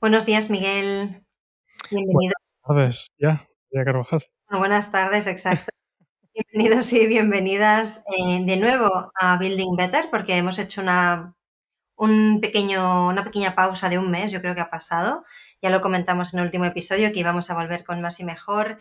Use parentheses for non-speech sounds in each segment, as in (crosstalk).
Buenos días, Miguel. Buenas Bienvenidos. tardes, ya, ya Carvajal. Bueno, buenas tardes, exacto. (laughs) Bienvenidos y bienvenidas eh, de nuevo a Building Better, porque hemos hecho una, un pequeño, una pequeña pausa de un mes, yo creo que ha pasado. Ya lo comentamos en el último episodio, que íbamos a volver con más y mejor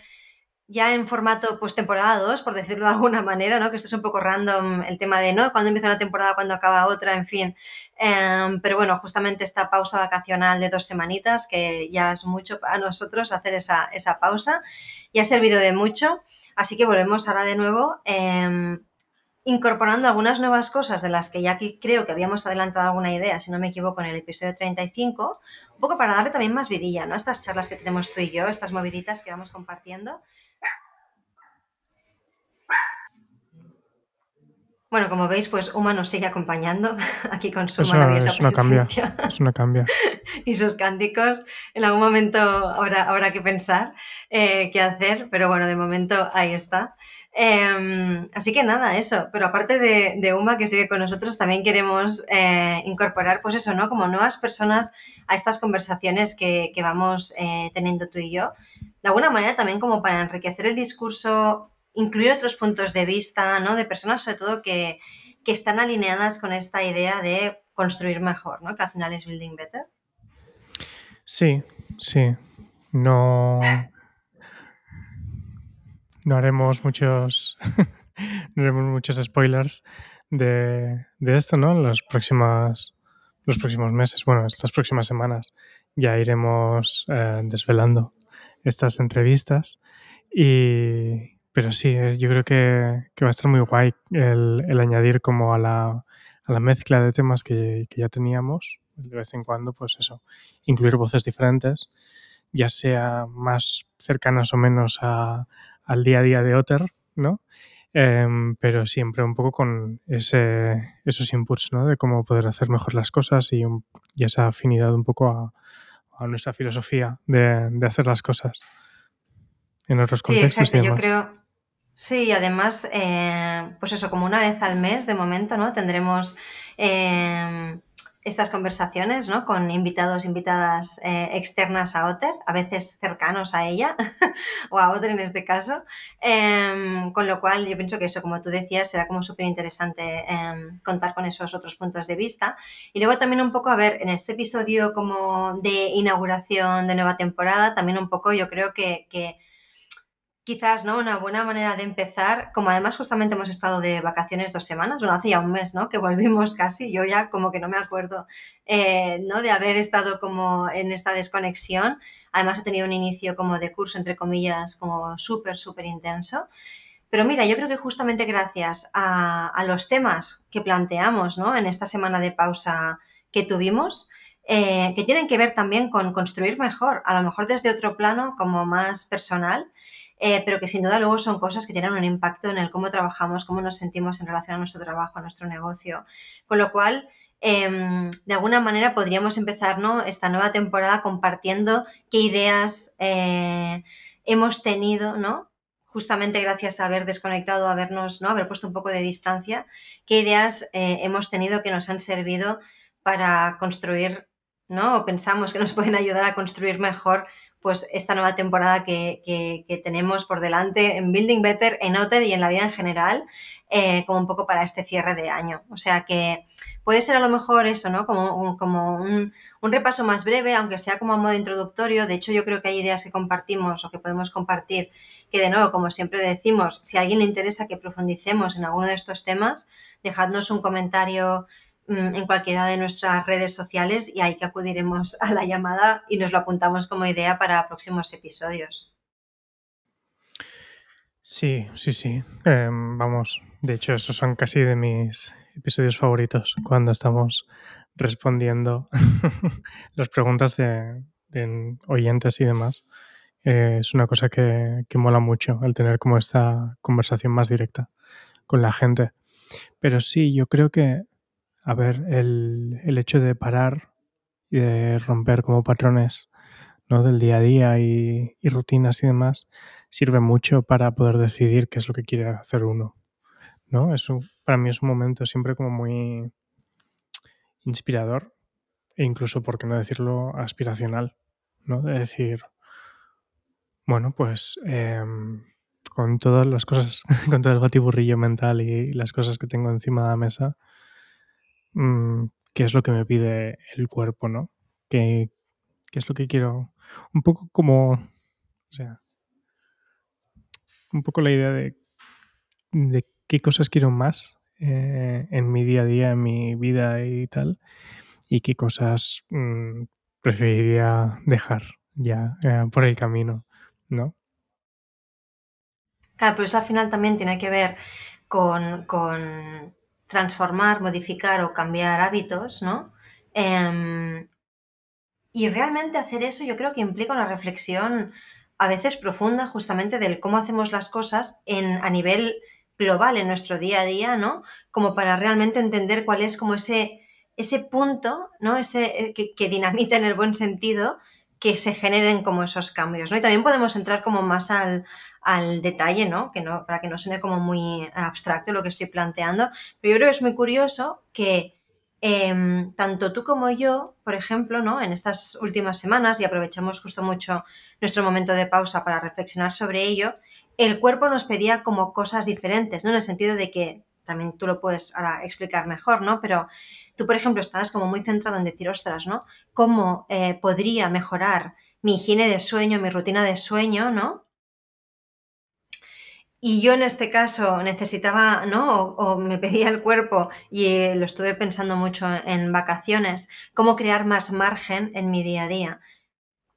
ya en formato pues temporada 2, por decirlo de alguna manera, ¿no? Que esto es un poco random el tema de, ¿no? Cuándo empieza una temporada, cuándo acaba otra, en fin. Eh, pero bueno, justamente esta pausa vacacional de dos semanitas, que ya es mucho para nosotros hacer esa, esa pausa, y ha servido de mucho. Así que volvemos ahora de nuevo. Eh, incorporando algunas nuevas cosas de las que ya creo que habíamos adelantado alguna idea, si no me equivoco, en el episodio 35, un poco para darle también más vidilla, ¿no? Estas charlas que tenemos tú y yo, estas moviditas que vamos compartiendo. Bueno, como veis, pues Uma nos sigue acompañando (laughs) aquí con su Eso, maravillosa eso no cambia, presencia eso no cambia. (laughs) y sus cánticos. En algún momento habrá, habrá que pensar eh, qué hacer, pero bueno, de momento ahí está. Eh, así que nada, eso. Pero aparte de, de, Uma que sigue con nosotros, también queremos eh, incorporar, pues eso, ¿no? Como nuevas personas a estas conversaciones que, que vamos eh, teniendo tú y yo. De alguna manera también como para enriquecer el discurso incluir otros puntos de vista, ¿no? De personas sobre todo que, que están alineadas con esta idea de construir mejor, ¿no? Que al final es building better. Sí, sí. No, no haremos muchos, (laughs) no haremos muchos spoilers de, de esto, ¿no? Los próximas, los próximos meses, bueno, estas próximas semanas ya iremos eh, desvelando estas entrevistas y, pero sí, eh, yo creo que, que va a estar muy guay el, el añadir como a la, a la, mezcla de temas que, que, ya teníamos, de vez en cuando, pues eso, incluir voces diferentes, ya sea más cercanas o menos a, al día a día de Otter, ¿no? Eh, pero siempre un poco con ese, esos inputs, ¿no? De cómo poder hacer mejor las cosas y, un, y esa afinidad un poco a, a nuestra filosofía de, de, hacer las cosas en otros contextos. Sí, exacto. Yo creo, Sí, y además, eh, pues eso, como una vez al mes de momento, ¿no? Tendremos eh, estas conversaciones, ¿no? Con invitados, invitadas eh, externas a Otter, a veces cercanos a ella, (laughs) o a Otter en este caso. Con lo cual, yo pienso que eso, como tú decías, será como súper interesante contar con esos otros puntos de vista. Y luego también un poco, a ver, en este episodio como de inauguración de nueva temporada, también un poco yo creo que quizás, ¿no? Una buena manera de empezar, como además justamente hemos estado de vacaciones dos semanas, bueno, hace ya un mes, ¿no? Que volvimos casi, yo ya como que no me acuerdo, eh, ¿no? De haber estado como en esta desconexión. Además he tenido un inicio como de curso, entre comillas, como súper, súper intenso. Pero mira, yo creo que justamente gracias a, a, los temas que planteamos, ¿no? En esta semana de pausa que tuvimos, eh, que tienen que ver también con construir mejor, a lo mejor desde otro plano como más personal, eh, pero que sin duda luego son cosas que tienen un impacto en el cómo trabajamos, cómo nos sentimos en relación a nuestro trabajo, a nuestro negocio. Con lo cual, eh, de alguna manera podríamos empezar ¿no? esta nueva temporada compartiendo qué ideas eh, hemos tenido, ¿no? justamente gracias a haber desconectado, a habernos, ¿no? haber puesto un poco de distancia, qué ideas eh, hemos tenido que nos han servido para construir, ¿no? O pensamos que nos (laughs) pueden ayudar a construir mejor pues esta nueva temporada que, que, tenemos por delante en Building Better, en Otter y en la vida en general, eh, como un poco para este cierre de año. O sea que puede ser a lo mejor eso, ¿no? Como, un, como un, un, repaso más breve, aunque sea como a modo introductorio. De hecho, yo creo que hay ideas que compartimos o que podemos compartir que, de nuevo, como siempre decimos, si a alguien le interesa que profundicemos en alguno de estos temas, dejadnos un comentario en cualquiera de nuestras redes sociales y ahí que acudiremos a la llamada y nos lo apuntamos como idea para próximos episodios. Sí, sí, sí. Eh, vamos, de hecho, esos son casi de mis episodios favoritos cuando estamos respondiendo (laughs) las preguntas de, de, oyentes y demás. Eh, es una cosa que, que mola mucho el tener como esta conversación más directa con la gente. Pero sí, yo creo que a ver, el, el, hecho de parar y de romper como patrones ¿no? del día a día y, y, rutinas y demás sirve mucho para poder decidir qué es lo que quiere hacer uno. ¿no? Es un, para mí es un momento siempre como muy inspirador e incluso, por qué no decirlo, aspiracional, ¿no? De decir, bueno, pues em, con todas las cosas, (laughs) con todo el batiburrillo mental y las cosas que tengo encima de la mesa, mm, ¿qué es lo que me pide el cuerpo, no? ¿Qué, qué es lo que quiero? Un poco como, o sea, un poco la idea de, de qué cosas quiero más eh, en mi día a día, en mi vida y tal, y qué cosas mm, preferiría dejar ya eh, por el camino, ¿no? Claro, pero eso al final también tiene que ver con, con transformar, modificar o cambiar hábitos, ¿no? Em, y realmente hacer eso yo creo que implica una reflexión a veces profunda justamente del cómo hacemos las cosas en, a nivel global en nuestro día a día, ¿no? Como para realmente entender cuál es como ese, ese punto, ¿no? Ese eh, que, que dinamita en el buen sentido que se generen como esos cambios, ¿no? Y también podemos entrar como más al, al detalle, ¿no? Que no, para que no suene como muy abstracto lo que estoy planteando, pero yo creo que es muy curioso que eh, tanto tú como yo, por ejemplo, ¿no? En estas últimas semanas, y aprovechamos justo mucho nuestro momento de pausa para reflexionar sobre ello, el cuerpo nos pedía como cosas diferentes, ¿no? En el sentido de que también tú lo puedes ahora explicar mejor, ¿no? Pero tú, por ejemplo, estabas como muy centrado en decir, ostras, ¿no? ¿Cómo eh, podría mejorar mi higiene de sueño, mi rutina de sueño, ¿no? Y yo en este caso necesitaba, ¿no? O, me pedía el cuerpo y lo estuve pensando mucho en vacaciones, cómo crear más margen en mi día a día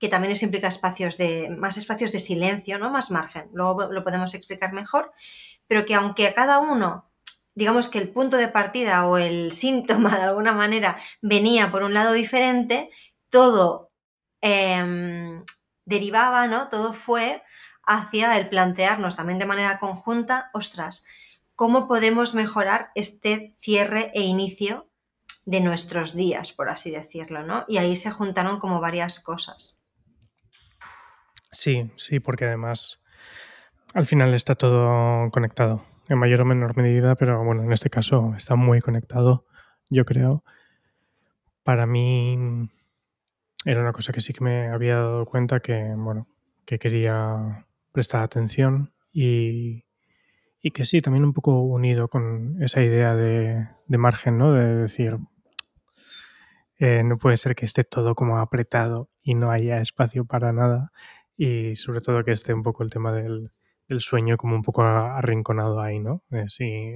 que también eso implica espacios de, más espacios de silencio, ¿no? Más margen. Luego lo podemos explicar mejor, pero que aunque a cada uno, digamos que el punto de partida o el síntoma (laughs) de alguna manera venía por un lado diferente, todo eh, derivaba, ¿no? Todo fue hacia el plantearnos también de manera conjunta, ostras, ¿cómo podemos mejorar este cierre e inicio de nuestros días, por así decirlo, ¿no? Y ahí se juntaron como varias cosas. Sí, sí, porque además al final está todo conectado, en mayor o menor medida, pero bueno, en este caso está muy conectado, yo creo. Para mí era una cosa que sí que me había dado cuenta que, bueno, que quería prestar atención y, y que sí, también un poco unido con esa idea de, margen, ¿no? De decir, eh, no puede ser que esté todo como apretado y no haya espacio para nada y sobre todo que esté un poco el tema del, del sueño como un poco arrinconado ahí, ¿no? Eh, si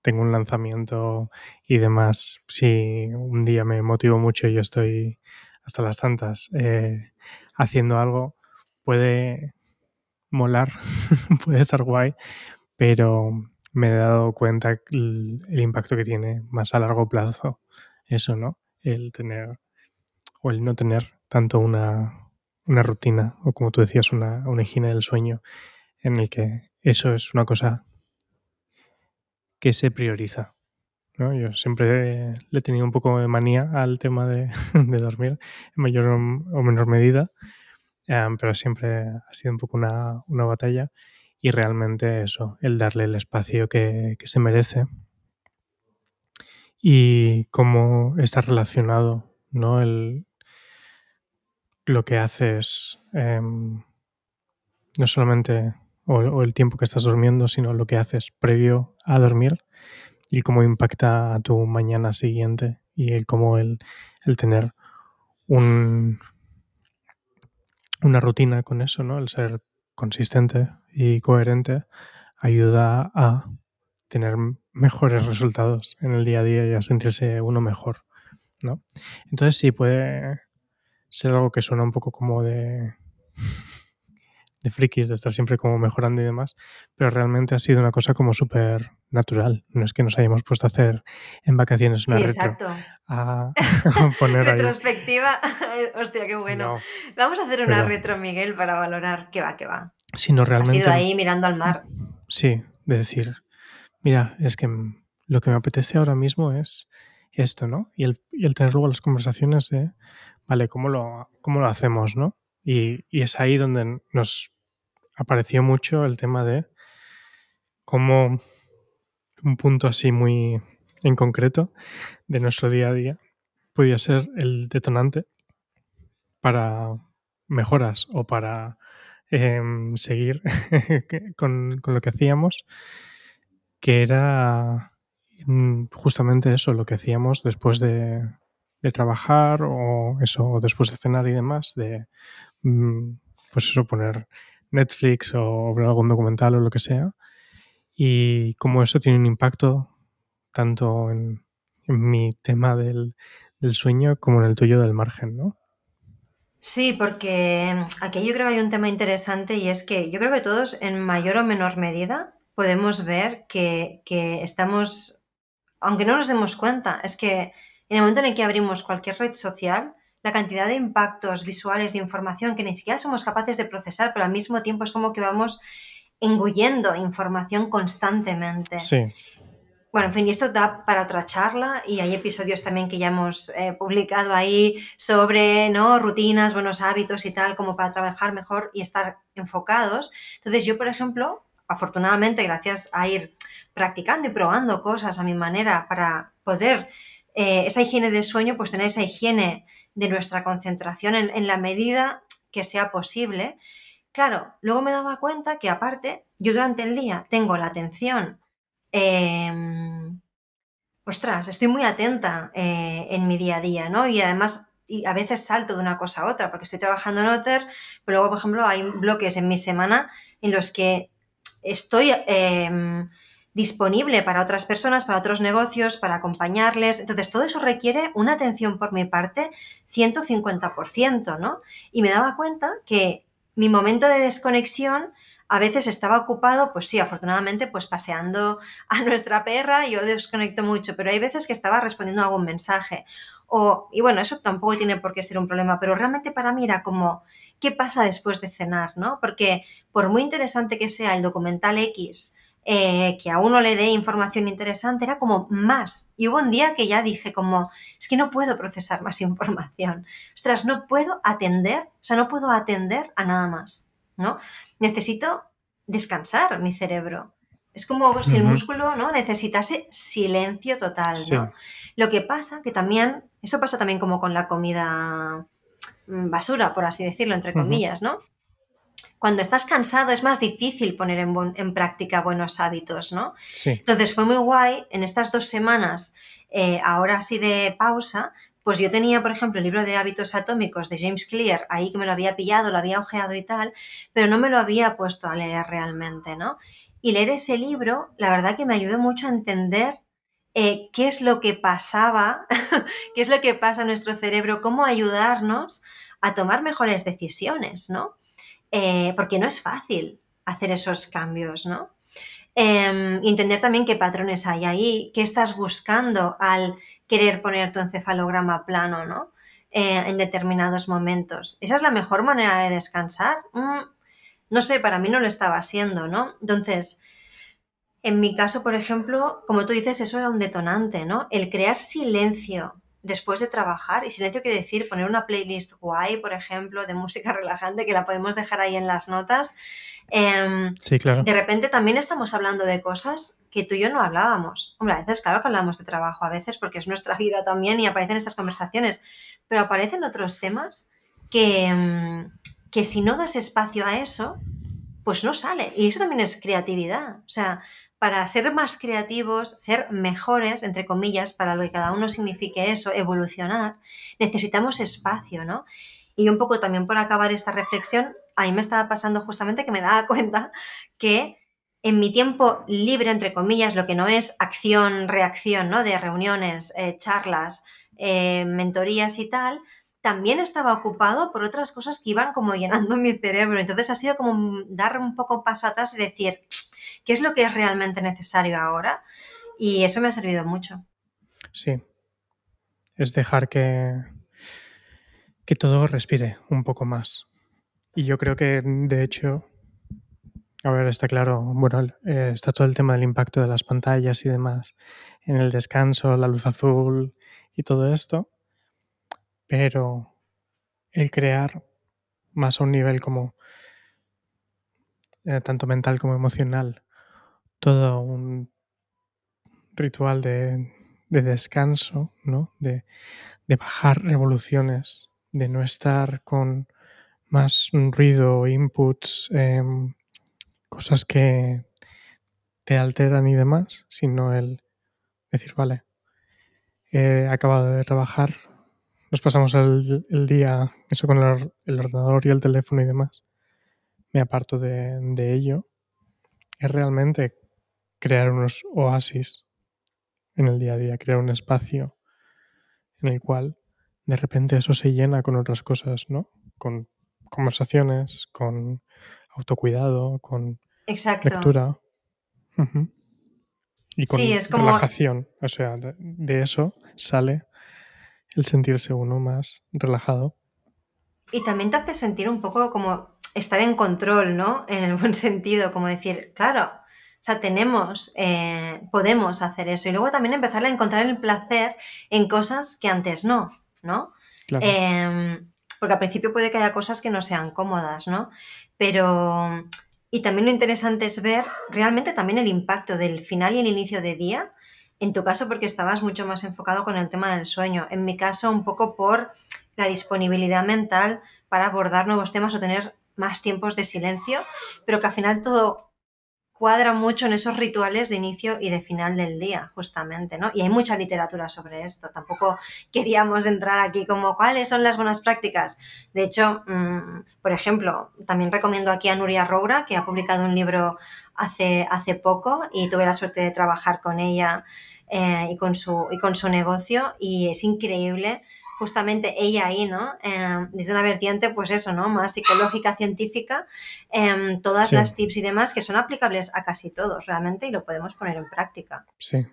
tengo un lanzamiento y demás, si un día me motivo mucho y yo estoy hasta las tantas eh, haciendo algo, puede molar, (laughs) puede estar guay, pero me he dado cuenta el, el, impacto que tiene más a largo plazo eso, ¿no? El tener o el no tener tanto una, una rutina o como tú decías, una, una higiene del sueño en el que eso es una cosa que se prioriza. ¿no? Yo siempre le he tenido un poco de manía al tema de, (laughs) dormir en mayor o menor medida, um, pero siempre ha sido un poco una, batalla y realmente eso, el darle el espacio que, se merece y cómo está relacionado ¿no? el, lo que haces, eh, no solamente o, o, el tiempo que estás durmiendo, sino lo que haces previo a dormir y cómo impacta a tu mañana siguiente y el cómo el, el tener un, una rutina con eso, ¿no? El ser consistente y coherente ayuda a tener mejores resultados en el día a día y a sentirse uno mejor, ¿no? Entonces sí puede ser algo que suena un poco como de de frikis, de estar siempre como mejorando y demás, pero realmente ha sido una cosa como súper natural. No es que nos hayamos puesto a hacer en vacaciones una sí, retro. Exacto. A, a (laughs) (laughs) poner Retrospectiva. (laughs) Hostia, qué bueno. No, Vamos a hacer una pero- retro, Miguel, para valorar qué va, qué va. Sino realmente. ido ahí mirando al mar. Sí, de decir, mira, es que lo que me apetece ahora mismo es esto, ¿no? Y el, y el tener luego las conversaciones de, vale, ¿cómo lo, cómo lo hacemos, no? Y, y es ahí donde nos apareció mucho el tema de cómo un punto así muy en concreto de nuestro día a día podía ser el detonante para mejoras o para em, seguir (laughs) con, lo que hacíamos, que era mm, justamente eso, lo que hacíamos después de, trabajar o eso, después de cenar y demás, de mm, pues eso, poner Netflix o ver algún documental o lo que sea. Y como eso tiene un impacto tanto en, mi tema del, del sueño como en el tuyo del margen, ¿no? Sí, porque aquí yo creo que hay un tema interesante y es que yo creo que todos en mayor o menor medida podemos ver que, estamos, aunque no nos demos cuenta, es que en el momento en el que abrimos cualquier red social, la cantidad de impactos visuales de información que ni siquiera somos capaces de procesar, pero al mismo tiempo es como que vamos engullendo información constantemente. Sí. Bueno, en fin, y esto da para otra charla y hay episodios también que ya hemos eh, publicado ahí sobre ¿no? rutinas, buenos hábitos y tal, como para trabajar mejor y estar enfocados. Entonces yo, por ejemplo, afortunadamente, gracias a ir practicando y probando cosas a mi manera para poder eh, esa higiene de sueño, pues tener esa higiene de nuestra concentración en, la medida que sea posible. Claro, luego me daba cuenta que aparte, yo durante el día tengo la atención Em, ostras, estoy muy atenta eh, en mi día a día, ¿no? Y además a veces salto de una cosa a otra, porque estoy trabajando en Otter, pero luego, por ejemplo, hay bloques en mi semana en los que estoy em, disponible para otras personas, para otros negocios, para acompañarles. Entonces, todo eso requiere una atención por mi parte 150%, ¿no? Y me daba cuenta que mi momento de desconexión a veces estaba ocupado, pues sí, afortunadamente, pues paseando (laughs) a nuestra perra, yo desconecto mucho, pero hay veces que estaba respondiendo a algún mensaje. O, y bueno, eso tampoco tiene por qué ser un problema, pero realmente para mí era como, ¿qué pasa después de cenar? ¿no? Porque por muy interesante que sea el documental X, eh, que a uno le dé información interesante, era como más. Y hubo un día que ya dije como, es que no puedo procesar más (laughs) información. Ostras, no puedo atender, o sea, no puedo atender a nada más, ¿no? necesito descansar mi cerebro. Es como si el músculo ¿no? necesitase silencio total. ¿no? Lo que pasa que también, eso pasa también como con la comida mm, basura, por así decirlo, entre comillas, ¿no? Cuando estás cansado es más difícil poner en, práctica buenos hábitos, ¿no? Entonces fue muy guay en estas dos semanas, eh, ahora sí de pausa, pues yo tenía, por ejemplo, el libro de hábitos atómicos de James Clear, ahí que me lo había pillado, lo había ojeado y tal, pero no me lo había puesto a leer realmente, ¿no? Y leer ese libro, la verdad que me ayudó mucho a entender eh, qué es lo que pasaba, (laughs) qué es lo que pasa en nuestro cerebro, cómo ayudarnos a tomar mejores decisiones, ¿no? Eh, porque no es fácil hacer esos cambios, ¿no? Em, entender también qué patrones hay ahí, qué estás buscando al querer poner tu encefalograma plano, ¿no? Eh, en determinados momentos. ¿Esa es la mejor manera de descansar? Mm, no sé, para mí no lo estaba haciendo, ¿no? Entonces, en mi caso, por ejemplo, como tú dices, eso era un detonante, ¿no? El crear silencio después de trabajar, y silencio quiere decir poner una playlist guay, por ejemplo, de música (laughs) relajante, que la podemos dejar ahí en las notas, Em, sí, claro. De repente también estamos hablando de cosas que tú y yo no hablábamos. Hombre, a veces, claro que hablamos de trabajo, a veces porque es nuestra (laughs) vida también y aparecen estas conversaciones, pero aparecen otros temas que, em, que si no das espacio a eso, pues no sale. Y eso también es creatividad. O sea, para ser más creativos, ser mejores, entre comillas, para lo que cada uno signifique eso, evolucionar, necesitamos espacio, ¿no? Y un poco también por acabar esta reflexión, a mí me estaba pasando justamente que me daba (laughs) cuenta que en mi tiempo libre, entre comillas, lo que no es acción, reacción, ¿no? De reuniones, eh, charlas, eh, mentorías y tal, también estaba ocupado por otras cosas que iban como llenando (laughs) mi cerebro. Entonces ha sido como dar un poco paso atrás y decir, ¿qué es lo que es realmente necesario ahora? Y eso me ha servido mucho. Sí. Es dejar que, que todo respire un poco más. Y yo creo que, de hecho, a ver, está claro, bueno, eh, está todo el tema del impacto de las pantallas y demás en el descanso, la luz azul y todo esto, pero el crear más a un nivel como eh, tanto mental como emocional, todo un ritual de, de descanso, ¿no? De, bajar revoluciones, de no estar con más ruido, inputs, em, cosas que te alteran y demás, sino el decir, vale, he acabado de trabajar, nos pasamos el, día, eso con el, ordenador y el teléfono y demás, me aparto de, de ello, es realmente crear unos oasis en el día a día, crear un espacio en el cual de repente eso se llena con otras cosas, ¿no? Con conversaciones, con autocuidado, con lectura. Y con relajación. O sea, de, eso sale el sentirse uno más relajado. Y también te hace sentir un poco como estar en control, ¿no? En el buen sentido, como decir, claro, sea, tenemos, eh, podemos hacer eso. Y luego también empezar a encontrar el placer en cosas que antes no, ¿no? Em, porque al principio puede que haya cosas que no sean cómodas, ¿no? Pero y también lo interesante es ver realmente también el impacto del final y el inicio de día. En tu caso, porque estabas mucho más enfocado con el tema del sueño. En mi caso, un poco por la disponibilidad mental para abordar nuevos temas o tener más tiempos de silencio, pero que al final todo cuadra mucho en esos rituales de inicio y de final del día, justamente, ¿no? Y hay mucha literatura sobre esto. Tampoco queríamos entrar aquí como cuáles son las buenas prácticas. De hecho, mm, por ejemplo, también recomiendo aquí a Nuria Roura, que ha publicado un libro hace, hace poco y tuve la suerte de trabajar con ella eh, y, con su, y con su negocio y es increíble justamente ella ahí, ¿no? Em, desde una vertiente, pues eso, ¿no? Más psicológica, científica, em, todas las tips y demás que son aplicables a casi todos realmente y lo podemos poner en práctica. Sí.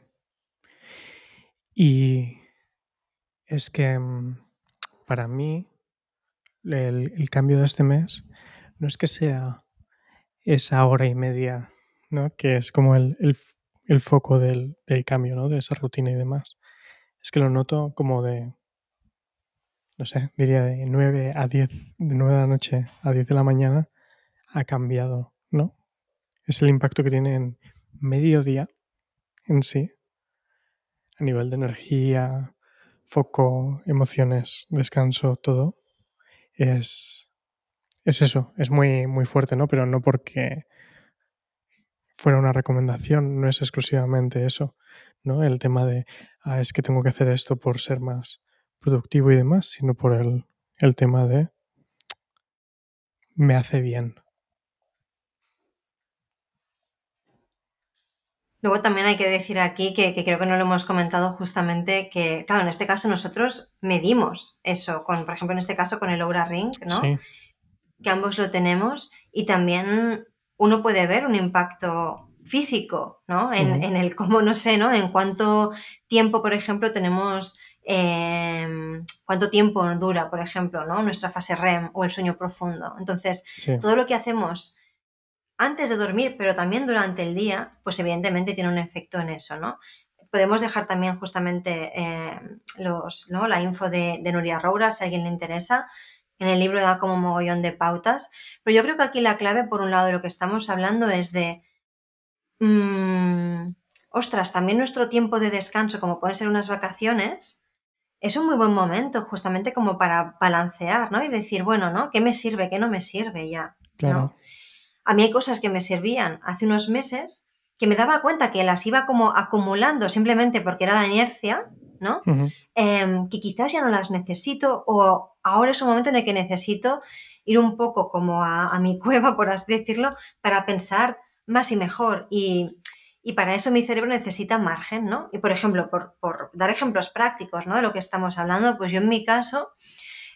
Y es que em, para mí el, cambio de este mes no es que sea esa hora y media, ¿no? Que es como el, foco del, del cambio, ¿no? De esa rutina y demás. Es que lo noto como de diría de 9 a 10, de 9 de la noche a 10 de la mañana, ha cambiado, ¿no? Es el impacto que tiene en mediodía en sí, a nivel de energía, foco, emociones, descanso, todo. Es, es eso, es muy, muy fuerte, ¿no? Pero no porque fuera una recomendación, no es exclusivamente eso, ¿no? El tema de, ah, es que tengo que hacer esto por ser más productivo y demás, sino por el, tema de me hace bien. Luego también hay que decir aquí que, creo que no lo hemos comentado justamente que, claro, en este caso nosotros medimos eso, con, por ejemplo, en este caso con el Aura Ring, ¿no? Que ambos lo tenemos y también uno puede ver un impacto físico, ¿no? En, en, el cómo, no sé, ¿no? En cuánto tiempo, por ejemplo, tenemos Em, cuánto tiempo dura, por ejemplo, ¿no? nuestra fase REM o el sueño profundo. Entonces, todo lo que hacemos antes de dormir, pero también durante el día, pues evidentemente tiene un efecto en eso, ¿no? Podemos dejar también justamente em, los, la info de, Nuria Roura, si a alguien le interesa. En el libro da como un mogollón de pautas. Pero yo creo que aquí la clave, por un lado, de lo que estamos hablando es de. Mm, ostras, también nuestro tiempo de descanso, como pueden ser unas vacaciones, es un muy buen momento justamente como para balancear, ¿no? Y decir, bueno, ¿no? ¿Qué me sirve? ¿Qué no me sirve ya? ¿no? A mí hay cosas que me servían hace unos meses que me daba cuenta que las iba como acumulando simplemente porque era la inercia, ¿no? Em, que quizás ya no las necesito o ahora es un momento en el que necesito ir un poco como a, a mi (laughs) cueva, por así decirlo, para pensar más y mejor. Y y para eso mi cerebro necesita margen, ¿no? Y por ejemplo, por, dar ejemplos prácticos, ¿no? De lo que estamos hablando, pues yo en mi caso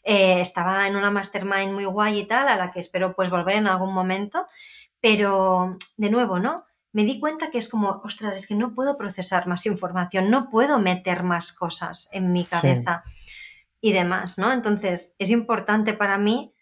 eh, estaba en una mastermind muy guay y tal, a la que espero pues volver en algún momento, pero de nuevo, ¿no? Me di cuenta que es como, ostras, es que no puedo procesar más información, no puedo meter más cosas en mi cabeza y demás, ¿no? Entonces, es importante para mí,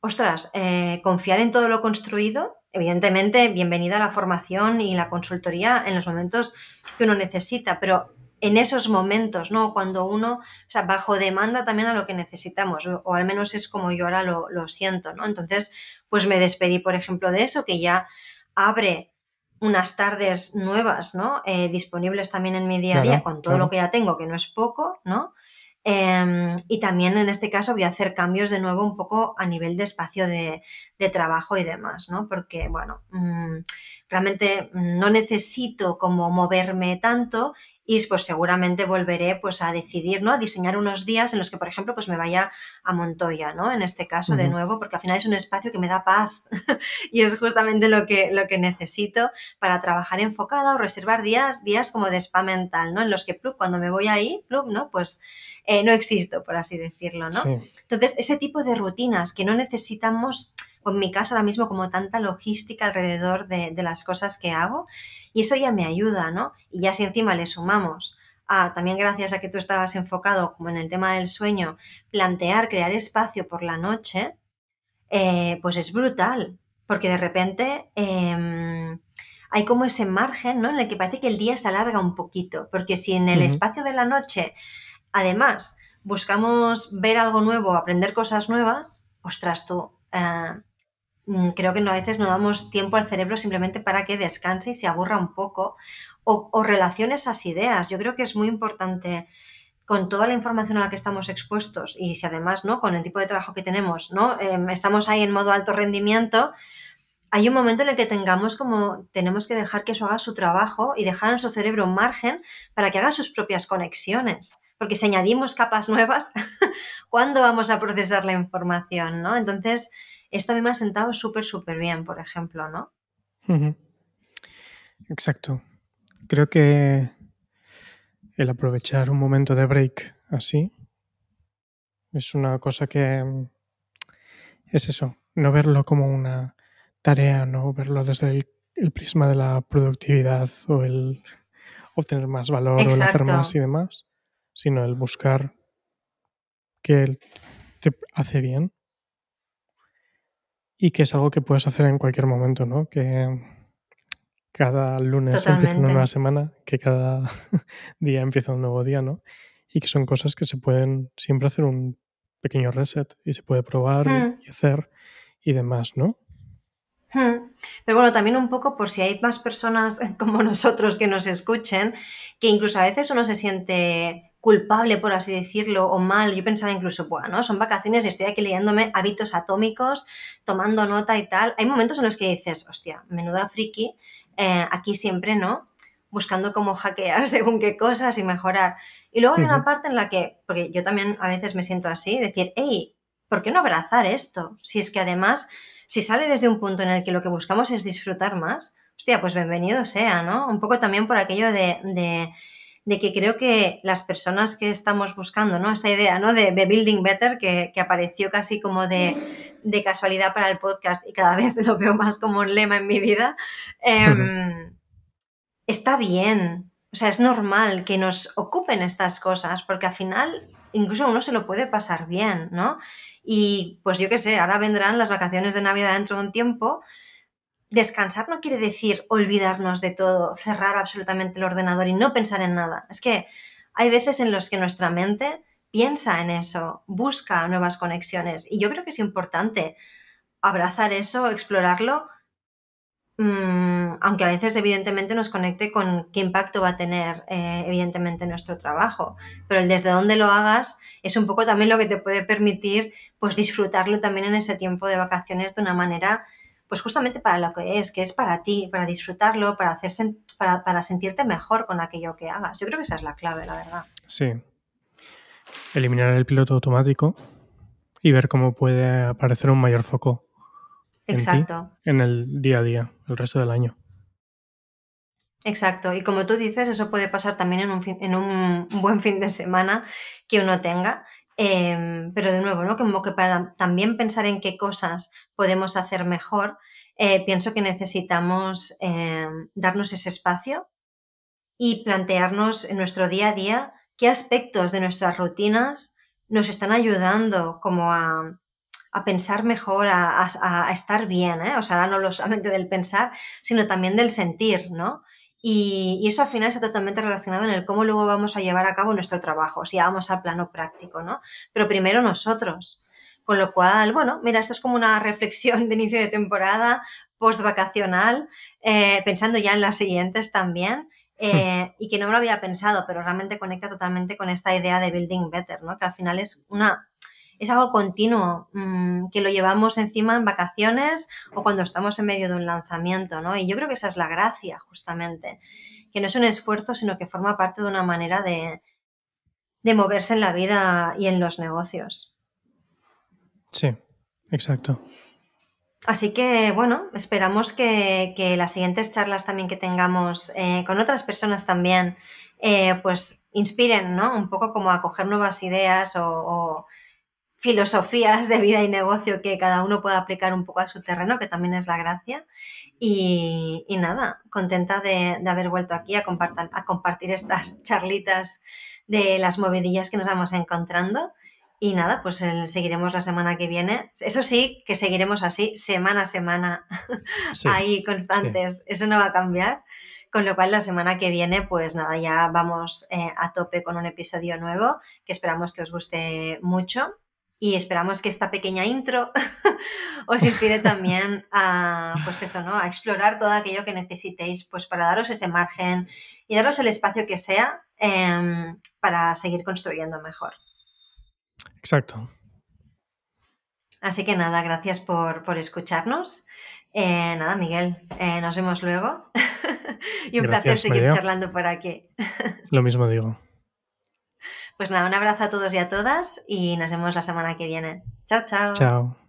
ostras, eh, confiar en todo lo construido evidentemente, bienvenida a la formación y la consultoría en los momentos que uno necesita, pero en esos momentos, ¿no? Cuando uno, o sea, bajo demanda también a lo que necesitamos, o, al menos es como yo ahora lo, siento, ¿no? Entonces, pues me despedí, por ejemplo, de eso, que ya abre unas tardes nuevas, ¿no? Eh, disponibles también en mi día a día, con todo lo que ya tengo, que no es poco, ¿no? Em, y también en este caso voy a hacer cambios de nuevo un poco a nivel de espacio de, trabajo y demás, ¿no? Porque, bueno, mm, realmente no necesito como moverme tanto y pues seguramente volveré pues a decidir, ¿no? A diseñar unos días en los que, por ejemplo, pues me vaya a Montoya, ¿no? En este caso, de nuevo, porque al final es un espacio que me da paz (laughs) y es justamente lo que, lo que necesito para trabajar enfocada o reservar días, días como de spa mental, ¿no? En los que, cuando me voy ahí, ¿no? Pues eh, no existo, por así decirlo, ¿no? Entonces, ese tipo de rutinas que no necesitamos, o en mi caso ahora mismo, como tanta logística alrededor de, las cosas que hago, y eso ya me ayuda, ¿no? Y ya si encima le sumamos a, también gracias a que tú estabas enfocado como en el tema del sueño, plantear, crear espacio por la noche, eh, pues es brutal, porque de repente em, hay como ese margen, ¿no? En el que parece que el día se alarga un poquito, porque si en el espacio de la noche Además, buscamos ver algo nuevo, aprender cosas nuevas, ostras tú, eh, creo que a veces no damos tiempo al cerebro simplemente para que descanse y se aburra un poco o, o relacione esas ideas. Yo creo que es muy importante con toda la información a la que estamos expuestos y si además, ¿no? Con el tipo de trabajo que tenemos, ¿no? Em, estamos ahí en modo alto rendimiento, hay un momento en el que tengamos como, tenemos que dejar que eso haga su trabajo y dejar a nuestro cerebro un margen para que haga sus propias conexiones porque si añadimos capas nuevas, (laughs) ¿cuándo vamos a procesar la información? ¿no? Entonces, esto a mí me ha sentado súper, súper bien, por ejemplo, ¿no? Exacto. Creo que el aprovechar un momento de break así es una cosa que es eso, no verlo como una tarea, no verlo desde el, prisma de la productividad o el obtener más valor o el hacer más y demás, sino el buscar que te hace bien y que es algo que puedes hacer en cualquier momento, ¿no? Que cada lunes empieza una nueva semana, que cada (laughs) día empieza un nuevo día, ¿no? Y que son cosas que se pueden siempre hacer un pequeño reset y se puede probar hmm. y hacer y demás, ¿no? Hmm. Pero bueno, también un poco por si hay más personas (laughs) como nosotros que nos escuchen, que incluso a veces uno se siente culpable, por así decirlo, o mal. Yo pensaba incluso, bueno, son vacaciones y estoy aquí leyéndome hábitos atómicos, tomando nota y tal. Hay momentos en los que dices, hostia, menuda friki, eh, aquí siempre, ¿no? Buscando cómo hackear (laughs) según qué cosas y mejorar. Y luego hay una parte en la que, porque yo también a veces me siento así, decir, hey, ¿por qué no abrazar esto? Si es que además, si sale desde un punto en el que lo que buscamos es disfrutar más, hostia, pues bienvenido sea, ¿no? Un poco también por aquello de de que creo que las personas que estamos buscando, ¿no? Esta idea, ¿no? De, Building Better, que, apareció casi como de, casualidad para el podcast y cada (laughs) vez lo veo más como un lema en mi vida, em, está bien. O sea, es normal que nos ocupen estas cosas, porque al final incluso uno se lo puede pasar bien, ¿no? Y pues yo qué sé, ahora vendrán las vacaciones de Navidad dentro de un tiempo descansar no quiere decir olvidarnos de todo, cerrar absolutamente el ordenador y no pensar en nada. Es que hay veces en los que nuestra mente piensa en eso, busca nuevas conexiones y yo creo que es importante abrazar eso, explorarlo, mm, aunque a veces evidentemente nos conecte con qué impacto va a tener eh, evidentemente nuestro trabajo, pero el desde dónde lo hagas es un poco también lo que te puede permitir pues disfrutarlo también en ese tiempo de vacaciones de una manera pues justamente para lo que es, que es para ti, para disfrutarlo, para, hacerse, para, sentirte mejor con aquello que hagas. Yo creo que esa es la clave, la verdad. Sí. Eliminar el piloto automático y ver cómo puede aparecer un mayor foco. Exacto. En, el día a día, el resto del año. Exacto, y como tú dices, eso puede pasar también en un, en un buen fin de semana que uno tenga, Em, pero de nuevo, ¿no? Como que para también pensar en qué cosas podemos hacer mejor, eh, pienso que necesitamos em, darnos ese espacio y plantearnos en nuestro día a día qué aspectos de nuestras rutinas nos están ayudando como a, pensar mejor, a, a, estar bien, ¿eh? O sea, no solamente del pensar, sino también del sentir, ¿no? Y, eso al final está totalmente relacionado en el cómo luego vamos a llevar a cabo nuestro trabajo, si vamos al plano práctico, ¿no? Pero primero nosotros. Con lo cual, bueno, mira, esto es como una reflexión de inicio de temporada, post-vacacional, eh, pensando ya en las siguientes también. eh, y que no me lo había pensado, pero realmente conecta totalmente con esta idea de building better, ¿no? Que al final es una es algo continuo, mm, que lo llevamos encima en vacaciones o cuando estamos en medio de un lanzamiento, ¿no? Y yo creo que esa es la gracia, justamente, que no es un esfuerzo, sino que forma parte de una manera de, de moverse en la vida y en los negocios. Sí, exacto. Así que, bueno, esperamos que, las siguientes charlas también que tengamos eh, con otras personas también, eh, pues inspiren, ¿no? Un poco como a coger nuevas ideas o filosofías de vida y negocio que cada uno pueda aplicar un poco a su terreno, que también es la gracia. Y, nada, contenta de, haber vuelto aquí a, compartir, a compartir estas (laughs) charlitas de las movidillas que nos vamos encontrando. Y nada, pues seguiremos la semana que viene. Eso sí, que seguiremos así, semana a semana, (laughs) ahí constantes. Eso no va a cambiar. Con lo cual, la semana que viene, pues nada, ya vamos eh, a tope con un episodio nuevo que esperamos que os guste mucho y esperamos que esta pequeña intro (laughs) os inspire también a, pues eso, ¿no? a explorar todo aquello que necesitéis pues para daros ese margen y daros el espacio que sea em, para seguir construyendo mejor. Exacto. Así que nada, gracias por, escucharnos. Eh, nada, Miguel, eh, nos vemos luego. (laughs) y un placer seguir charlando por aquí. (laughs) Lo mismo digo. Pues nada, un abrazo a todos y a todas y nos vemos la semana que viene. Chao, chao. Chao.